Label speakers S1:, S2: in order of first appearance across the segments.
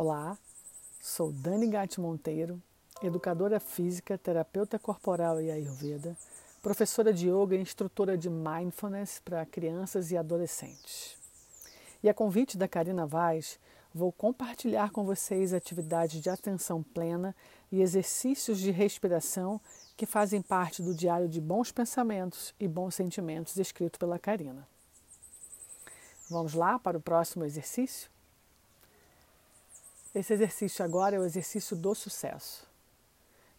S1: Olá, sou Dani Gatti Monteiro, educadora física, terapeuta corporal e ayurveda, professora de yoga e instrutora de mindfulness para crianças e adolescentes. E a convite da Karina Vaz, vou compartilhar com vocês atividades de atenção plena e exercícios de respiração que fazem parte do diário de bons pensamentos e bons sentimentos escrito pela Karina. Vamos lá para o próximo exercício? Esse exercício agora é o exercício do sucesso.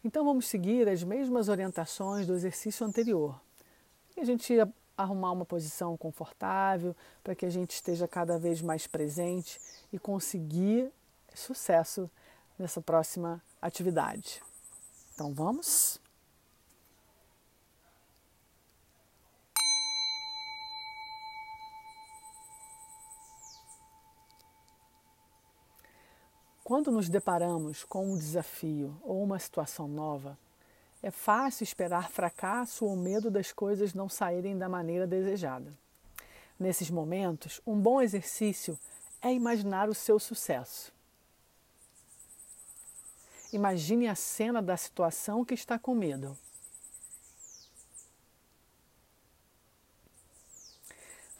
S1: Então vamos seguir as mesmas orientações do exercício anterior. E a gente arrumar uma posição confortável para que a gente esteja cada vez mais presente e conseguir sucesso nessa próxima atividade. Então vamos? Quando nos deparamos com um desafio ou uma situação nova, é fácil esperar fracasso ou medo das coisas não saírem da maneira desejada. Nesses momentos, um bom exercício é imaginar o seu sucesso. Imagine a cena da situação que está com medo.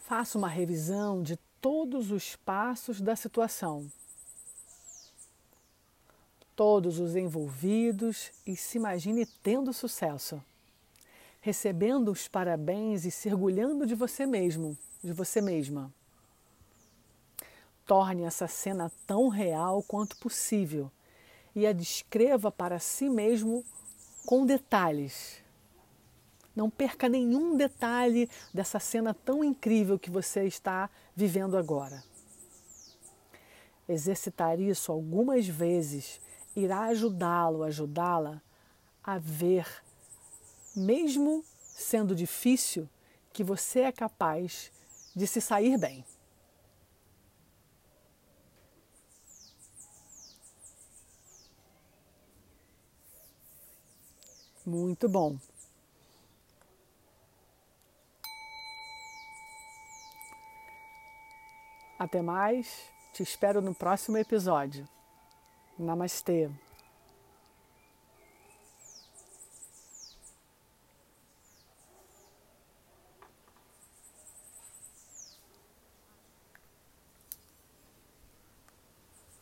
S1: Faça uma revisão de todos os passos da situação todos os envolvidos e se imagine tendo sucesso, recebendo os parabéns e se orgulhando de você mesmo, de você mesma. Torne essa cena tão real quanto possível e a descreva para si mesmo com detalhes. Não perca nenhum detalhe dessa cena tão incrível que você está vivendo agora. Exercitar isso algumas vezes irá ajudá-lo, ajudá-la a ver, mesmo sendo difícil, que você é capaz de se sair bem. Muito bom. Até mais, te espero no próximo episódio. Namastê.